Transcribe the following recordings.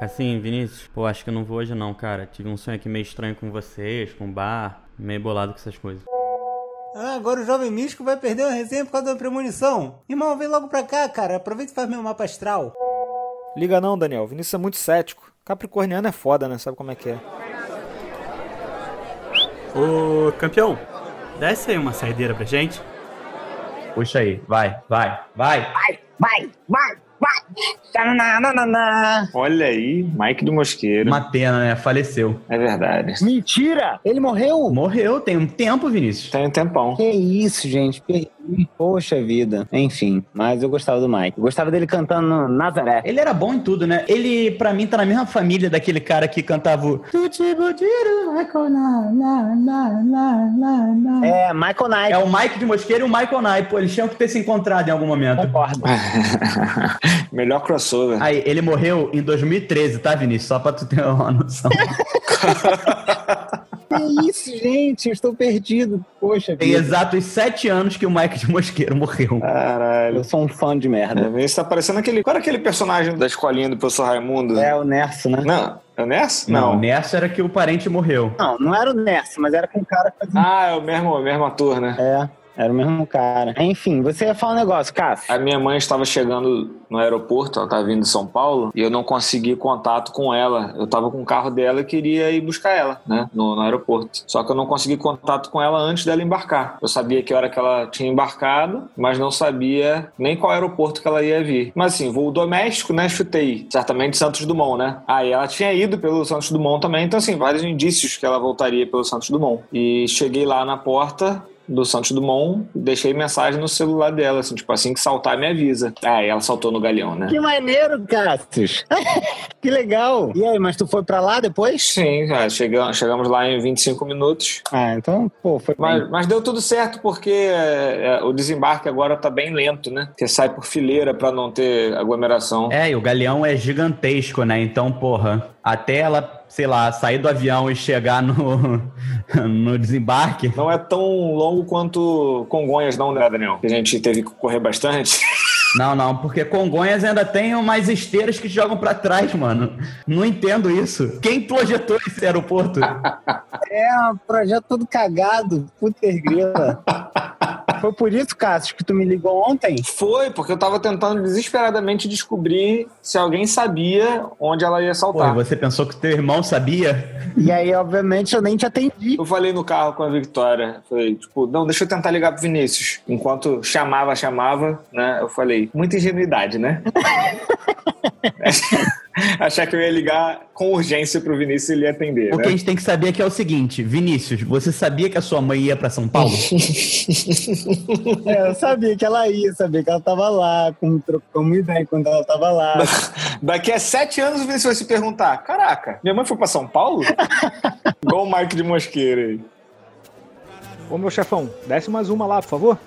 Assim, Vinícius, pô, acho que eu não vou hoje não, cara. Tive um sonho aqui meio estranho com vocês, com o bar, meio bolado com essas coisas. Ah, agora o jovem místico vai perder uma resenha por causa da premonição. Irmão, vem logo pra cá, cara. Aproveita e faz meu mapa astral. Liga não, Daniel. Vinícius é muito cético. Capricorniano é foda, né? Sabe como é que é. Ô, campeão, desce aí uma saideira pra gente. Puxa aí, vai, vai, vai. Vai, vai, vai, vai. Olha aí, Mike do Mosqueiro. Uma pena, né? Faleceu. É verdade. Mentira! Ele morreu? Morreu, tem um tempo, Vinícius. Tem um tempão. Que isso, gente. Perdi. Poxa vida. Enfim, mas eu gostava do Mike. Eu gostava dele cantando no Nazaré. Ele era bom em tudo, né? Ele, pra mim, tá na mesma família daquele cara que cantava o... É, Michael Knight. É o Mike de Mosqueiro e o Michael Knight. Pô, eles tinham que ter se encontrado em algum momento. Concordo. Melhor crossover. Aí, ele morreu em 2013, tá, Vinícius? Só pra tu ter uma noção. que isso, gente? Eu estou perdido. Poxa Tem vida. exatos sete anos que o Mike de Mosqueiro morreu. Caralho. Eu sou um fã de merda. É, Vinícius tá parecendo aquele. Qual era aquele personagem da escolinha do professor Raimundo? É o Nerso, né? Não, é o Ness? Não, nessa era que o parente morreu. Não, não era o Nerso, mas era com o cara que fazia. Ah, é o mesmo, o mesmo ator, né? É. Era o mesmo cara. Enfim, você ia falar um negócio, Cássio. A minha mãe estava chegando no aeroporto, ela estava vindo de São Paulo, e eu não consegui contato com ela. Eu estava com o carro dela e queria ir buscar ela, né, no, no aeroporto. Só que eu não consegui contato com ela antes dela embarcar. Eu sabia que hora que ela tinha embarcado, mas não sabia nem qual aeroporto que ela ia vir. Mas assim, voo doméstico, né, chutei. Certamente Santos Dumont, né? Aí ela tinha ido pelo Santos Dumont também, então assim, vários indícios que ela voltaria pelo Santos Dumont. E cheguei lá na porta, do Santos Dumont, deixei mensagem no celular dela, assim, tipo, assim que saltar, me avisa. Ah, e ela saltou no galeão, né? Que maneiro, Cássio. que legal. E aí, mas tu foi pra lá depois? Sim, é, chegamos, chegamos lá em 25 minutos. Ah, então, pô, foi bem. Mas, mas deu tudo certo porque é, é, o desembarque agora tá bem lento, né? Porque sai por fileira pra não ter aglomeração. É, e o galeão é gigantesco, né? Então, porra, até ela, sei lá, sair do avião e chegar no, no desembarque. Não é tão longo quanto Congonhas, não, né, Daniel? Que a gente teve que correr bastante. Não, não, porque Congonhas ainda tem umas esteiras que jogam pra trás, mano. Não entendo isso. Quem projetou esse aeroporto? É, um projeto todo cagado. Puta grila. Foi por isso, Cássio, que tu me ligou ontem? Foi, porque eu tava tentando desesperadamente descobrir se alguém sabia onde ela ia Pô, e saltar. você pensou que teu irmão sabia? E aí, obviamente, eu nem te atendi. Eu falei no carro com a Victoria, falei, tipo, não, deixa eu tentar ligar pro Vinícius. Enquanto chamava, chamava, né? Eu falei, muita ingenuidade, né? Achar que eu ia ligar com urgência pro Vinícius e ele ia atender, O que a né? gente tem que saber aqui é o seguinte, Vinícius, você sabia que a sua mãe ia pra São Paulo? É, eu sabia que ela ia, sabia que ela tava lá, como trocou uma ideia quando ela tava lá. Daqui a sete anos o Vinícius vai se perguntar, caraca, minha mãe foi pra São Paulo? Igual o Mike de Mosqueira aí. Ô, meu chefão, desce mais uma lá, por favor.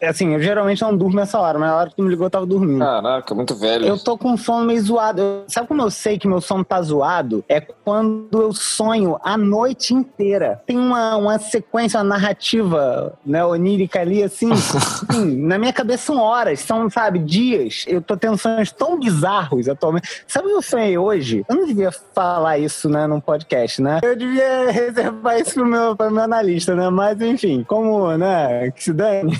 É assim, eu geralmente não durmo nessa hora, mas na hora que tu me ligou eu tava dormindo. Caraca, muito velho. Eu tô com um sono meio zoado. Eu- sabe como eu sei que meu sono tá zoado? É quando eu sonho a noite inteira. Tem uma, uma sequência, uma narrativa né, onírica ali, assim. Sim, na minha cabeça são horas, são, sabe, dias. Eu tô tendo sonhos tão bizarros atualmente. Sabe o que eu sonhei hoje? Eu não devia falar isso, né, num podcast, né? Eu devia reservar isso pro meu, pro meu analista, né? Mas, enfim, como, né, que se dane.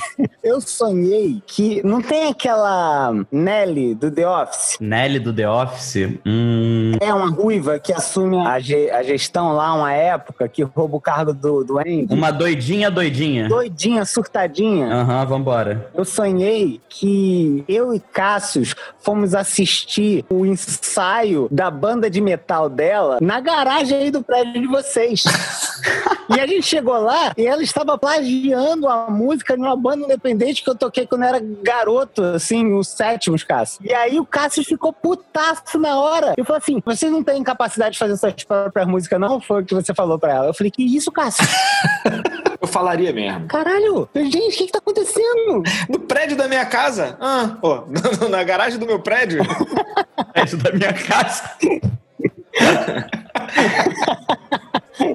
Eu sonhei que não tem aquela Nelly do The Office? Nelly do The Office? Hum, É uma ruiva que assume a, ge- a gestão lá uma época, que rouba o cargo do, do Andy. uma doidinha doidinha. Doidinha, surtadinha. Aham, vambora. Eu sonhei que eu e Cassius fomos assistir o ensaio da banda de metal dela na garagem aí do prédio de vocês. e a gente chegou lá e ela estava plagiando a música de uma banda independente que eu toquei quando eu era garoto, assim, os sétimos, Cássio. E aí o Cassius ficou putaço na hora. Eu falei assim: vocês não têm capacidade de fazer suas próprias músicas, não? Foi o que você falou pra ela. Eu falei: que isso, Cássio? Eu falaria mesmo. Caralho! Gente, o que, que tá acontecendo? No prédio da minha casa? Ah, pô, na garagem do meu prédio? Isso da minha casa.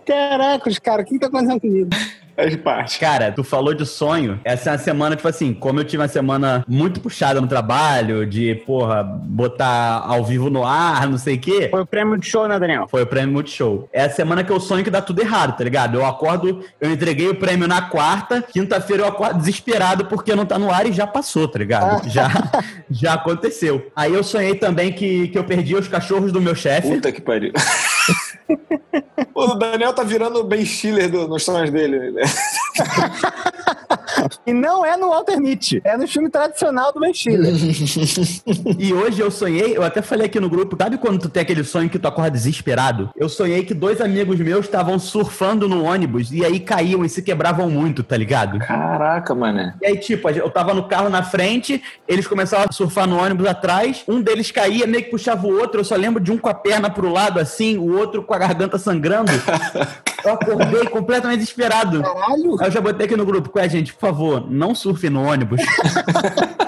Caraca, os caras, o que que tá acontecendo comigo? Faz parte. Cara, tu falou de sonho. Essa é uma semana, tipo assim, como eu tive uma semana muito puxada no trabalho, de, porra, botar ao vivo no ar, não sei o quê. Foi o prêmio de show, né, Daniel? Foi o prêmio Multishow. É a semana que eu sonho que dá tudo errado, tá ligado? Eu acordo, eu entreguei o prêmio na quarta, quinta-feira eu acordo desesperado porque não tá no ar e já passou, tá ligado? Já, já aconteceu. Aí eu sonhei também que, que eu perdi os cachorros do meu chefe. Puta que pariu. O Daniel tá virando o Ben Stiller do, nos sonhos dele. né? E não é no Walter Mitty, é no filme tradicional do Ben Stiller. E hoje eu sonhei, eu até falei aqui no grupo, sabe quando tu tem aquele sonho que tu acorda desesperado? Eu sonhei que dois amigos meus estavam surfando no ônibus e aí caíam e se quebravam muito, tá ligado? Caraca, mané. E aí, tipo, eu tava no carro na frente, eles começavam a surfar no ônibus atrás, um deles caía, meio que puxava o outro, eu só lembro de um com a perna pro lado assim, o outro com a garganta sangrando. Eu acordei completamente desesperado. Caralho! Aí eu já botei aqui no grupo, com a gente, por favor, não surfe no ônibus.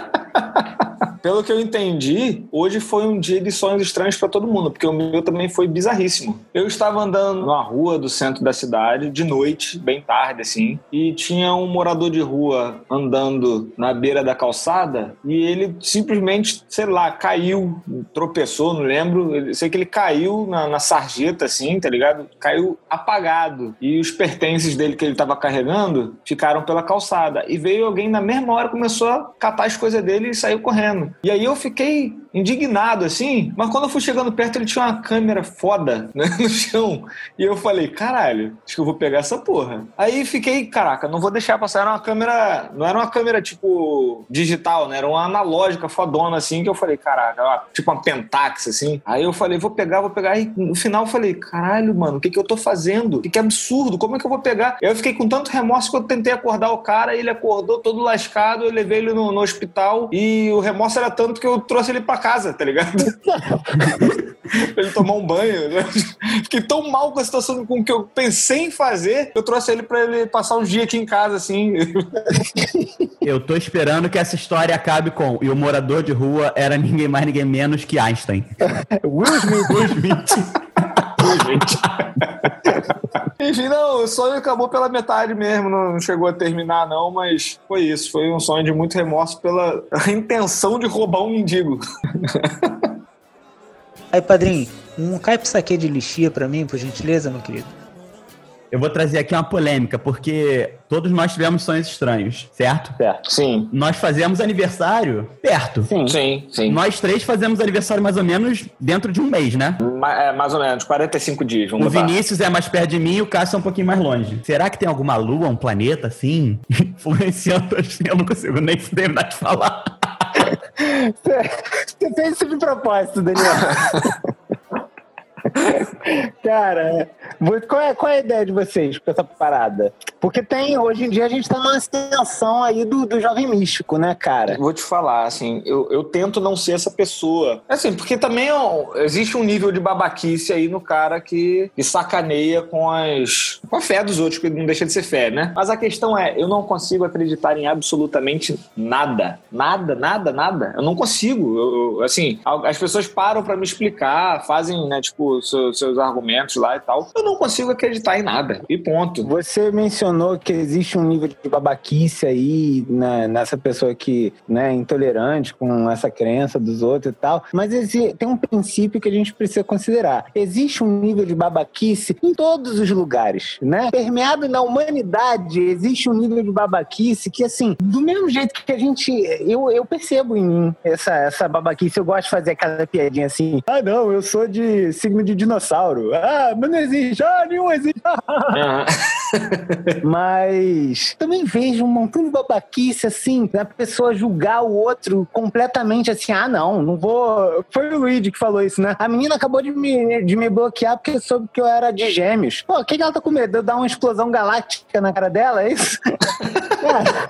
Pelo que eu entendi, hoje foi um dia de sonhos estranhos pra todo mundo, porque o meu também foi bizarríssimo. Eu estava andando numa rua do centro da cidade, de noite, bem tarde assim, e tinha um morador de rua andando na beira da calçada e ele simplesmente, sei lá, caiu, tropeçou, não lembro. Eu sei que ele caiu na, na sarjeta, assim, tá ligado? Caiu apagado. E os pertences dele que ele estava carregando ficaram pela calçada. E veio alguém na mesma hora, começou a catar as coisas dele e saiu correndo. E aí eu fiquei indignado, assim, mas quando eu fui chegando perto, ele tinha uma câmera foda né, no chão. E eu falei, caralho, acho que eu vou pegar essa porra. Aí fiquei, caraca, não vou deixar passar. Era uma câmera, não era uma câmera tipo digital, né? Era uma analógica fodona, assim, que eu falei, caraca, tipo uma Pentax, assim. Aí eu falei, vou pegar, vou pegar. E no final eu falei, caralho, mano, o que que eu tô fazendo? Que que absurdo, como é que eu vou pegar? Eu fiquei com tanto remorso que eu tentei acordar o cara, ele acordou todo lascado, eu levei ele no, no hospital e o remorso era tanto que eu trouxe ele pra casa, tá ligado? pra ele tomar um banho. né? Fiquei tão mal com a situação com que eu pensei em fazer, eu trouxe ele pra ele passar uns dias aqui em casa, assim. Eu tô esperando que essa história acabe com. E o morador de rua era ninguém mais, ninguém menos que Einstein. Will Smith. Will Smith. Enfim, não, o sonho acabou pela metade mesmo, não chegou a terminar, não, mas foi isso. Foi um sonho de muito remorso pela intenção de roubar um mendigo. Aí, padrinho, um caipsaque de lixia pra mim, por gentileza, meu querido. Eu vou trazer aqui uma polêmica, porque todos nós tivemos sonhos estranhos, certo? Certo. Sim. Nós fazemos aniversário perto. Sim. Sim, sim. Nós três fazemos aniversário mais ou menos dentro de um mês, né? Ma- é, mais ou menos, 45 dias, vamos O botar. Vinícius é mais perto de mim e o Cássio é um pouquinho mais longe. Será que tem alguma lua, um planeta assim, influenciando assim? Eu não consigo nem terminar de falar. Você fez isso de propósito, Daniel. Cara, qual é, qual é a ideia de vocês com essa parada? Porque tem, hoje em dia a gente tá numa ascensão aí do, do jovem místico, né, cara? Vou te falar, assim, eu, eu tento não ser essa pessoa. Assim, porque também ó, existe um nível de babaquice aí no cara que, que sacaneia com as com a fé dos outros, que não deixa de ser fé, né? Mas a questão é, eu não consigo acreditar em absolutamente nada. Nada, nada, nada. Eu não consigo. Eu- eu, assim, as pessoas param pra me explicar, fazem, né, tipo, seus, seus argumentos lá e tal. Eu não consigo acreditar em nada. E ponto. Você mencionou que existe um nível de babaquice aí né, nessa pessoa que né, é intolerante com essa crença dos outros e tal, mas exi- tem um princípio que a gente precisa considerar. Existe um nível de babaquice em todos os lugares, né? Permeado na humanidade, existe um nível de babaquice que, assim, do mesmo jeito que a gente... Eu, eu percebo em mim essa, essa babaquice. Eu gosto de fazer aquela piadinha assim, ah, não, eu sou de signo de dinossauro. Ah, mas não existe. Ah, nenhum existe. Aham. Mas também vejo um montão de babaquice assim, da pessoa julgar o outro completamente assim, ah, não, não vou. Foi o Luigi que falou isso, né? A menina acabou de me, de me bloquear porque soube que eu era de gêmeos. Pô, o que, que ela tá com medo? De eu dar uma explosão galáctica na cara dela? É isso? Cara,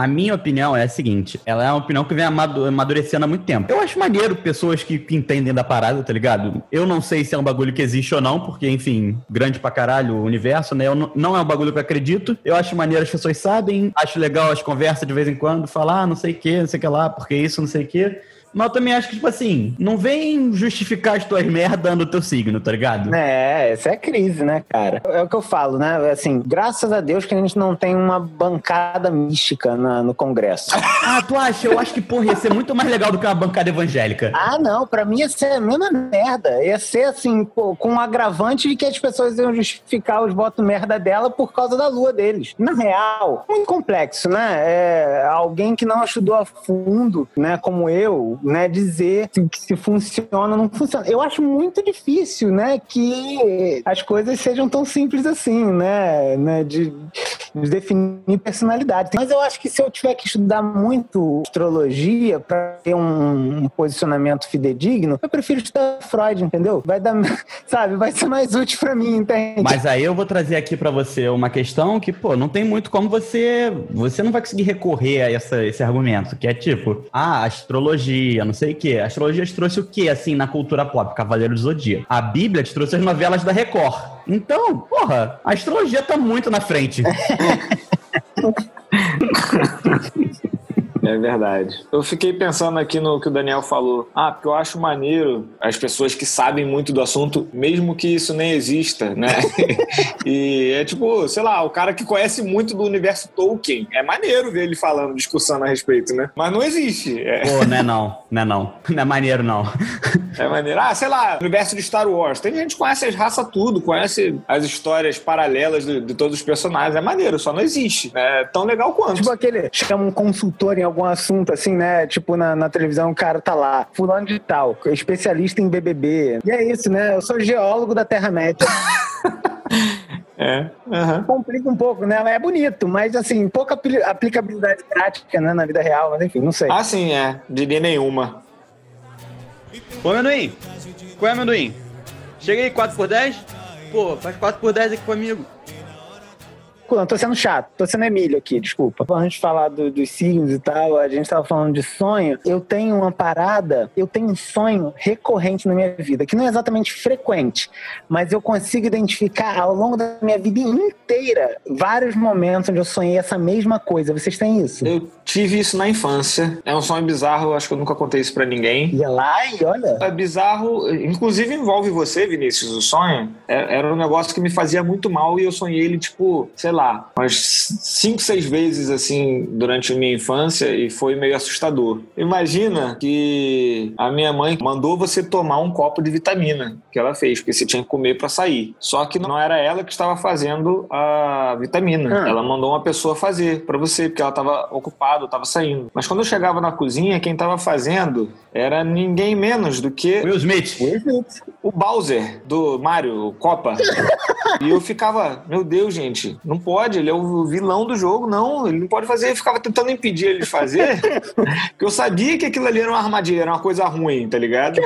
A minha opinião é a seguinte: ela é uma opinião que vem amadu- amadurecendo há muito tempo. Eu acho maneiro pessoas que, que entendem da parada, tá ligado? Eu não sei se é um bagulho que existe ou não, porque, enfim, grande pra caralho o universo, né? Eu não, não é um bagulho que eu acredito. Eu acho maneiro as pessoas sabem, acho legal as conversas de vez em quando, falar, ah, não sei o que, não sei o que lá, porque isso, não sei o que. Mas eu também acho que, tipo assim, não vem justificar as tuas merdas no teu signo, tá ligado? É, essa é a crise, né, cara? É o que eu falo, né? Assim, graças a Deus que a gente não tem uma bancada mística na- no Congresso. Ah, tu acha? Eu acho que, porra, ia ser muito mais legal do que uma bancada evangélica. Ah, não, pra mim ia ser a mesma merda. Ia ser assim, pô, com um agravante de que as pessoas iam justificar os votos merda dela por causa da lua deles. Na real, muito complexo, né? É, alguém que não estudou a fundo, né, como eu, né, dizer se, se funciona ou não funciona. Eu acho muito difícil, né, que as coisas sejam tão simples assim, né, né de, de definir personalidade. Mas eu acho que se eu tiver que estudar muito astrologia para ter um, um posicionamento fidedigno, eu prefiro estudar Freud, entendeu? Vai dar, sabe, vai ser mais útil para mim, entende? Mas aí eu vou trazer aqui pra você uma questão que, pô, não tem muito como você. Você não vai conseguir recorrer a essa, esse argumento, que é tipo, ah, astrologia, não sei o quê. A astrologia te trouxe o quê, assim, na cultura pop? Cavaleiro do Zodíaco. A Bíblia te trouxe as novelas da Record. Então, porra, a astrologia tá muito na frente. É verdade. Eu fiquei pensando aqui no que o Daniel falou. Ah, porque eu acho maneiro as pessoas que sabem muito do assunto, mesmo que isso nem exista, né? e é tipo, sei lá, o cara que conhece muito do universo Tolkien. É maneiro ver ele falando, discussando a respeito, né? Mas não existe. É, Pô, não é não, não é não. Não é maneiro, não. é maneiro. Ah, sei lá, universo de Star Wars. Tem gente que conhece as raças tudo, conhece as histórias paralelas de, de todos os personagens. É maneiro, só não existe. É tão legal quanto. Tipo aquele, chama um consultor em algum assunto, assim, né? Tipo, na, na televisão, o cara tá lá, fulano de tal, especialista em BBB. E é isso, né? Eu sou geólogo da Terra-média. É. aham. Complica um pouco, né? É bonito, mas, assim, pouca apli- aplicabilidade prática, né? Na vida real, mas enfim, não sei. Ah, sim, é. Diria nenhuma. Ô, amendoim. Qual é, amendoim? Chega aí, 4x10? Pô, faz 4x10 aqui comigo. Não, tô sendo chato, tô sendo Emílio aqui, desculpa. Antes de falar do- dos signos e tal, a gente tava falando de sonho. Eu tenho uma parada, eu tenho um sonho recorrente na minha vida, que não é exatamente frequente, mas eu consigo identificar ao longo da minha vida inteira vários momentos onde eu sonhei essa mesma coisa. Vocês têm isso? Eu tive isso na infância. É um sonho bizarro, acho que eu nunca contei isso pra ninguém. Ia lá e olha. É bizarro, inclusive envolve você, Vinícius, o sonho. É- Era um negócio que me fazia muito mal e eu sonhei ele, tipo, sei lá, umas cinco, seis vezes, assim, durante a minha infância e foi meio assustador. Imagina que a minha mãe mandou você tomar um copo de vitamina que ela fez, porque você tinha que comer pra sair. Só que não era ela que estava fazendo a vitamina. Ah. Ela mandou uma pessoa fazer pra você, porque ela estava ocupada, estava saindo. Mas quando eu chegava na cozinha, quem estava fazendo era ninguém menos do que Will Smith. o Bowser do Mario Copa. e eu ficava, meu Deus, gente, não pode, ele é o vilão do jogo, não, ele não pode fazer. Eu ficava tentando impedir ele de fazer, porque eu sabia que aquilo ali era uma armadilha, era uma coisa ruim, tá ligado?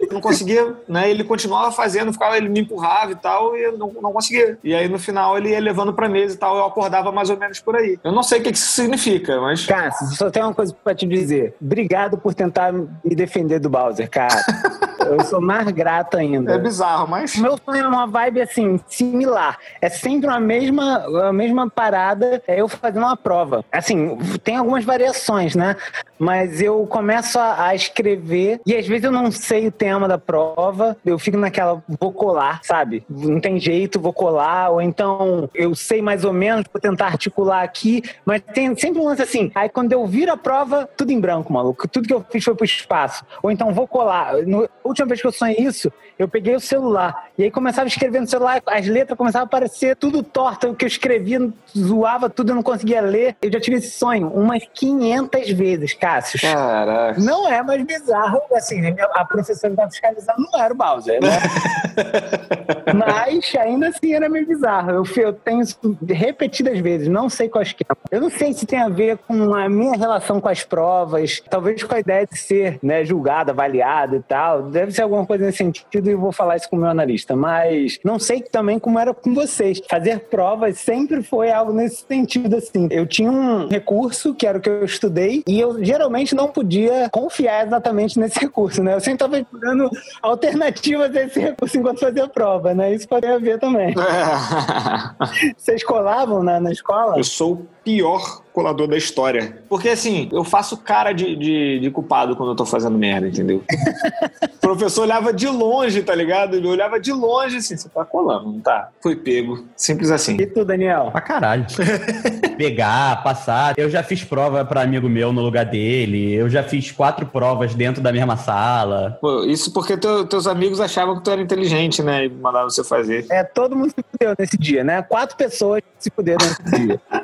Eu não conseguia, né? Ele continuava fazendo, ficava, ele me empurrava e tal, e eu não, não conseguia. E aí no final ele ia levando pra mesa e tal, eu acordava mais ou menos por aí. Eu não sei o que que isso significa, mas. Cássio, só tenho uma coisa pra te dizer. Obrigado por tentar me defender do Bowser, cara. Eu sou mais grato ainda. É bizarro, mas. O meu sonho é uma vibe assim, similar. É sempre a mesma, a mesma parada, é eu fazendo uma prova. Assim, tem algumas variações, né? Mas eu começo a, a escrever e às vezes eu não sei o tema da prova, eu fico naquela, vou colar, sabe? Não tem jeito, vou colar, ou então eu sei mais ou menos, vou tentar articular aqui, mas tem sempre um lance assim. Aí quando eu viro a prova, tudo em branco, maluco. Tudo que eu fiz foi pro espaço. Ou então vou colar. No, a última vez que eu sonhei isso, eu peguei o celular e aí começava a escrever no celular, as letras começavam a aparecer tudo torto, o que eu escrevia zoava tudo, eu não conseguia ler. Eu já tive esse sonho umas 500 vezes, Cássio. Caraca. Não é mais bizarro, assim, a professora que estava fiscalizando não era o Bowser, né? Mas ainda assim era meio bizarro. Eu, eu tenho isso repetidas vezes, não sei qual esquema. Eu não sei se tem a ver com a minha relação com as provas, talvez com a ideia de ser né, julgado, avaliado e tal. Deve ser alguma coisa nesse sentido e vou falar isso com o meu analista. Mas não sei também como era com vocês. Fazer provas sempre foi algo nesse sentido, assim. Eu tinha um recurso, que era o que eu estudei, e eu geralmente não podia confiar exatamente nesse recurso, né? Eu sempre estava estudando alternativas a esse recurso enquanto fazia a prova, né? Isso pode haver também. Vocês colavam na, na escola? Eu sou o pior colador da história. Porque assim, eu faço cara de, de, de culpado quando eu tô fazendo merda, entendeu? o professor olhava de longe, tá ligado? Ele olhava de longe assim, você tá colando, não tá? Foi pego. Simples assim. E tu, Daniel? Pra caralho. Pegar, passar. Eu já fiz prova pra amigo meu no lugar dele. Eu já fiz quatro provas dentro da mesma sala. Pô, isso porque teu- teus amigos achavam que tu era inteligente, né? E mandavam você fazer. É, todo mundo se fudeu nesse dia, né? Quatro pessoas se fuderam nesse dia.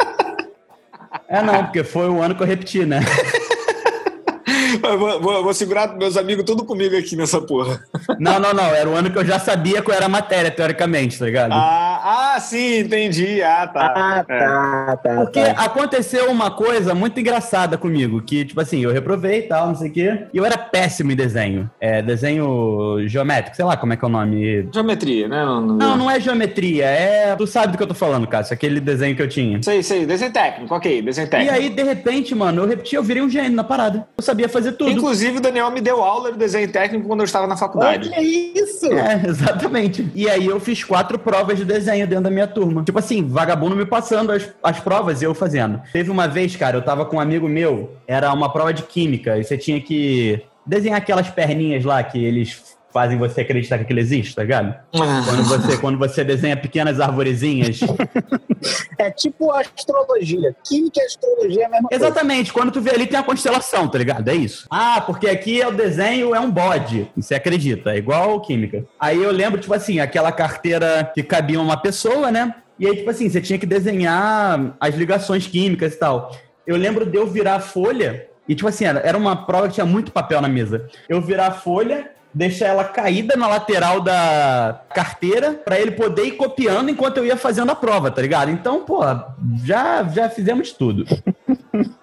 É, não, porque foi o ano que eu repeti, né? Vou, vou- vou segurar meus amigos tudo comigo aqui nessa porra. Não, não, não. Era o ano que eu já sabia qual era a matéria, teoricamente, tá ligado? Ah, ah sim, entendi. Ah, tá. Ah, É. tá, tá. Porque tá. aconteceu uma coisa muito engraçada comigo, que, tipo assim, eu reprovei e tal, não sei o quê, e eu era péssimo em desenho. É, desenho geométrico, sei lá como é que é o nome. Geometria, né? Não, Não, não é geometria, é. Tu sabe do que eu tô falando, Cássio, aquele desenho que eu tinha. Sei, sei. Desenho técnico, ok. Desenho E técnico. aí, de repente, mano, eu repeti, eu virei um gênio na parada. Eu sabia fazer tudo. Inclusive, o Daniel me deu aula de desenho técnico quando eu estava na faculdade. Olha isso! É, exatamente. E aí eu fiz quatro provas de desenho dentro da minha turma. Tipo assim, vagabundo me passando as, as provas e eu fazendo. Teve uma vez, cara, eu tava com um amigo meu, era uma prova de química, e você tinha que desenhar aquelas perninhas lá que eles fazem você acreditar que aquilo existe, tá ligado? Quando você, quando você desenha pequenas arvorezinhas. É tipo astrologia. Química e astrologia é a mesma coisa. Exatamente, quando tu vê ali tem a constelação, tá ligado? É isso. Ah, porque aqui é o desenho, é um bode. Você acredita, é igual química. Aí eu lembro, tipo assim, aquela carteira que cabia uma pessoa, né? E aí, tipo assim, você tinha que desenhar as ligações químicas e tal. Eu lembro de eu virar a folha, e tipo assim, era, era uma prova que tinha muito papel na mesa. Eu virar a folha, deixar ela caída na lateral da carteira, pra ele poder ir copiando enquanto eu ia fazendo a prova, tá ligado? Então, pô, já, já fizemos tudo.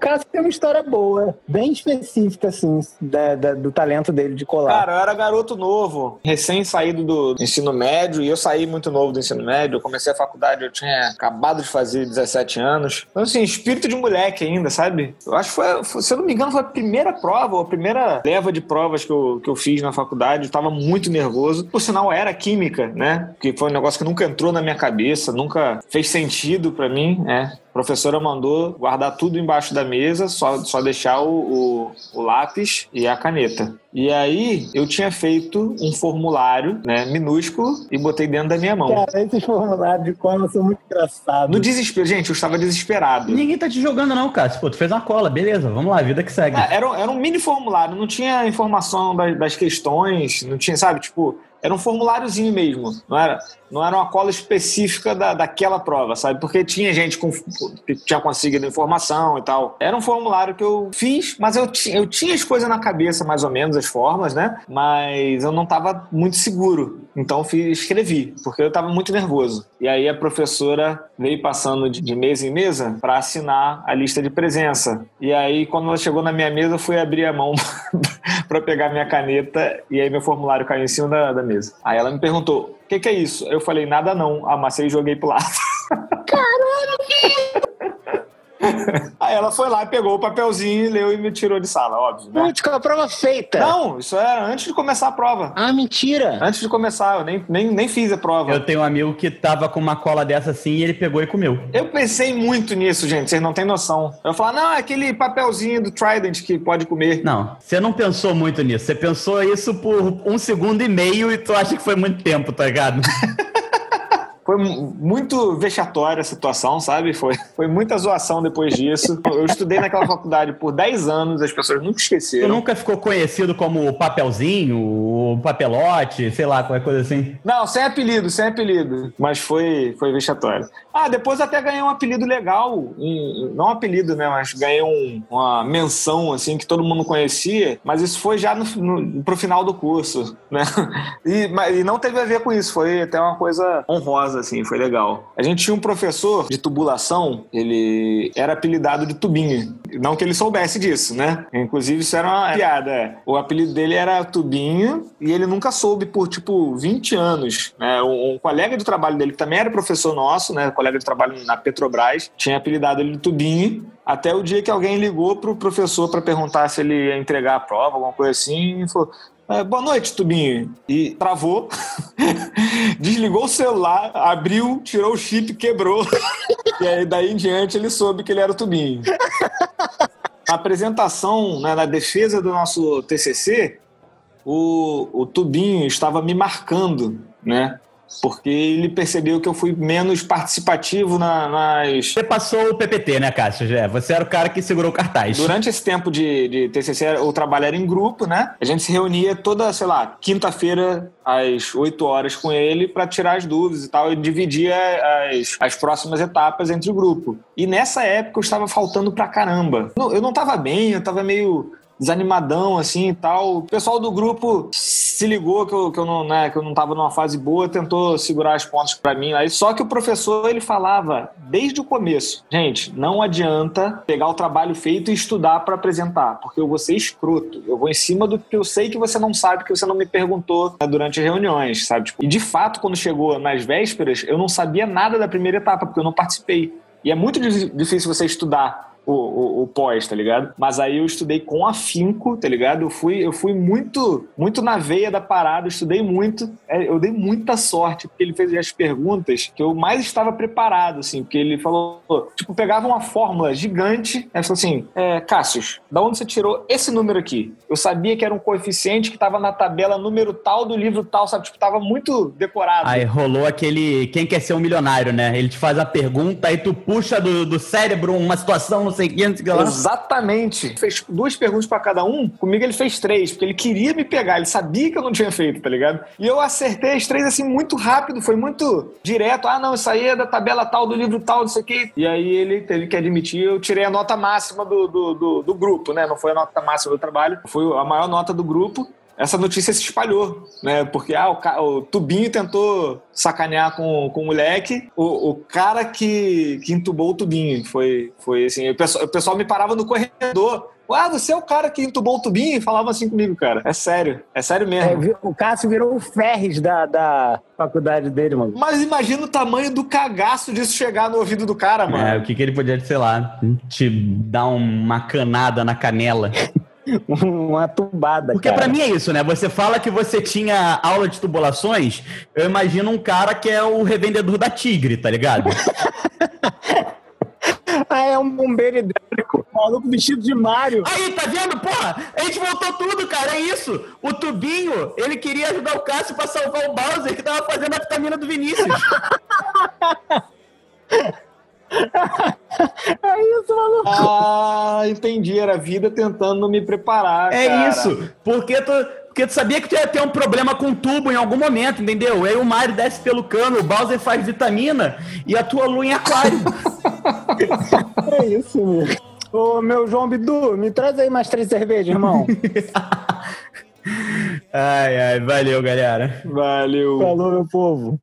Cássio tem uma história boa, bem específica, assim, da- da- do talento dele de colar. Cara, eu era garoto novo, recém saído do ensino médio, e eu saí muito novo do ensino médio. Eu comecei a faculdade, eu tinha acabado de fazer 17 anos. Então, assim, espírito de moleque ainda, sabe? Eu acho que foi, foi- se eu não me engano, foi a primeira prova, ou a primeira leva de provas que eu, que eu fiz na faculdade. Eu tava muito nervoso. Por sinal, era química, né? Que foi um negócio que nunca entrou na minha cabeça, nunca fez sentido pra mim, né? A professora mandou guardar tudo embaixo da mesa, só, só deixar o, o, o lápis e a caneta. E aí eu tinha feito um formulário, né, minúsculo, e botei dentro da minha mão. Cara, esses formulários de cola são muito engraçados. No desespero, gente, eu estava desesperado. Ninguém tá te jogando, não, cara. Pô, tu fez uma cola, beleza, vamos lá, vida que segue. Ah, Era, era um mini formulário, não tinha informação das, das questões, não tinha, sabe, tipo, era um formuláriozinho mesmo, não era, não era uma cola específica da, daquela prova, sabe? Porque tinha gente com, que tinha conseguido informação e tal. Era um formulário que eu fiz, mas eu, eu tinha as coisas na cabeça, mais ou menos, as formas, né? Mas eu não estava muito seguro. Então fiz- escrevi, porque eu estava muito nervoso. E aí a professora veio passando de, de mesa em mesa para assinar a lista de presença. E aí, quando ela chegou na minha mesa, eu fui abrir a mão para pegar minha caneta e aí meu formulário caiu em cima da, da mesa. Aí ela me perguntou: o que, que é isso? Eu falei: nada não. Amassei e joguei pro lado. Aí ela foi lá, pegou o papelzinho, leu e me tirou de sala, óbvio. Né? Putz, com a prova feita. Não, isso era antes de começar a prova. Ah, mentira. Antes de começar, eu nem, nem, nem fiz a prova. Eu tenho um amigo que tava com uma cola dessa assim e ele pegou e comeu. Eu pensei muito nisso, gente, vocês não têm noção. Eu falei, não, é aquele papelzinho do Trident que pode comer. Não, você não pensou muito nisso. Você pensou isso por um segundo e meio e tu acha que foi muito tempo, tá ligado? Foi mu- muito vexatória a situação, sabe? Foi, foi muita zoação depois disso. Eu estudei naquela faculdade por 10 anos, as pessoas nunca Tu esqueceram. nunca ficou conhecido como papelzinho, o papelote, sei lá, qualquer coisa assim. Não, sem apelido, sem apelido. Mas foi, foi vexatório. Ah, depois até ganhei um apelido legal. Um- não um apelido, né? Mas ganhei um- uma menção, assim, que todo mundo conhecia. Mas isso foi já no, no, pro final do curso, né? E, mas, e não teve a ver com isso. Foi até uma coisa honrosa, assim. Foi legal. A gente tinha um professor de tubulação. Ele era apelidado de Tubinho. Não que ele soubesse disso, né? Inclusive, isso era uma piada. é. O apelido dele era Tubinho e ele nunca soube por, tipo, 20 anos. Né? Um, um colega de trabalho dele, que também era professor nosso, né? Colega de trabalho na Petrobras, tinha apelidado ele de Tubinho. Até o dia que alguém ligou pro professor para perguntar se ele ia entregar a prova, alguma coisa assim, e falou. "É, boa noite, Tubinho. E travou, desligou o celular, abriu, tirou o chip, quebrou. E aí, daí em diante, ele soube que ele era o tubinho. Na apresentação, né, na defesa do nosso TCC, o, o tubinho estava me marcando, né? Porque ele percebeu que eu fui menos participativo na, nas. Você passou o PPT, né, Cássio? Já. Você era o cara que segurou o cartaz. Durante esse tempo de, de TCC, o trabalho era em grupo, né? A gente se reunia toda, sei lá, quinta-feira às 8 horas com ele para tirar as dúvidas e tal, e dividia as, as próximas etapas entre o grupo. E nessa época eu estava faltando pra caramba. Eu não estava bem, eu estava meio desanimadão, assim e tal. O pessoal do grupo se ligou que eu, que eu, não, né, que eu não tava numa fase boa, tentou segurar as pontas para mim. Aí, só que o professor, ele falava desde o começo, gente, não adianta pegar o trabalho feito e estudar para apresentar, porque eu vou ser escroto. Eu vou em cima do que eu sei que você não sabe, que você não me perguntou né, durante as reuniões, sabe? Tipo, e de fato, quando chegou nas vésperas, eu não sabia nada da primeira etapa, porque eu não participei. E é muito difícil você estudar o, o, o, pós, tá ligado? Mas aí eu estudei com afinco, tá ligado? Eu fui, eu fui muito, muito na veia da parada, eu estudei muito. É, eu dei muita sorte, porque ele fez as perguntas que eu mais estava preparado, assim, porque ele falou, tipo, pegava uma fórmula gigante, aí falou assim: é, Cássius, da onde você tirou esse número aqui? Eu sabia que era um coeficiente que estava na tabela número tal do livro tal, sabe? Tipo, tava muito decorado. Aí rolou aquele quem quer ser um milionário, né? Ele te faz a pergunta e tu puxa do, do cérebro uma situação não sei Exatamente. Fez duas perguntas para cada um. Comigo ele fez três, porque ele queria me pegar. Ele sabia que eu não tinha feito, tá ligado? E eu acertei as três assim muito rápido, foi muito direto. Ah, não, isso aí é da tabela tal, do livro tal, não sei o que. E aí ele teve que admitir, eu tirei a nota máxima do, do, do, do grupo, né? Não foi a nota máxima do trabalho, foi a maior nota do grupo essa notícia se espalhou, né? Porque ah, o, o Tubinho tentou sacanear com, com o moleque, o, o cara que, que entubou o Tubinho. Foi, foi assim, o pessoal, o pessoal me parava no corredor. Ah, você é o cara que entubou o tubinho? E falava assim comigo, cara. É sério. É sério mesmo. É, o Cássio virou o Ferres da, da faculdade dele, mano. Mas imagina o tamanho do cagaço disso chegar no ouvido do cara, mano. É, o que, que ele podia, sei lá, te dar uma canada na canela. uma tubada. Porque para mim é isso, né? Você fala que você tinha aula de tubulações, eu imagino um cara que é o revendedor da Tigre, tá ligado? ah, é um bombeiro hidráulico, maluco vestido de Mario. Aí, tá vendo? Porra, a gente voltou tudo, cara, é isso. O Tubinho, ele queria ajudar o Cássio pra salvar o Bowser, que tava fazendo a vitamina do Vinícius. é isso, maluco. Ah, entendi. Era a vida tentando me preparar. É cara. isso. Porque tu, porque tu sabia que tu ia ter um problema com tubo em algum momento, entendeu? Aí o Mario desce pelo cano, o Bowser faz vitamina e a tua lua em aquário. é isso, meu. Ô, meu João Bidu, me traz aí mais três cervejas, irmão. ai, ai, valeu, galera. Valeu. Falou, meu povo.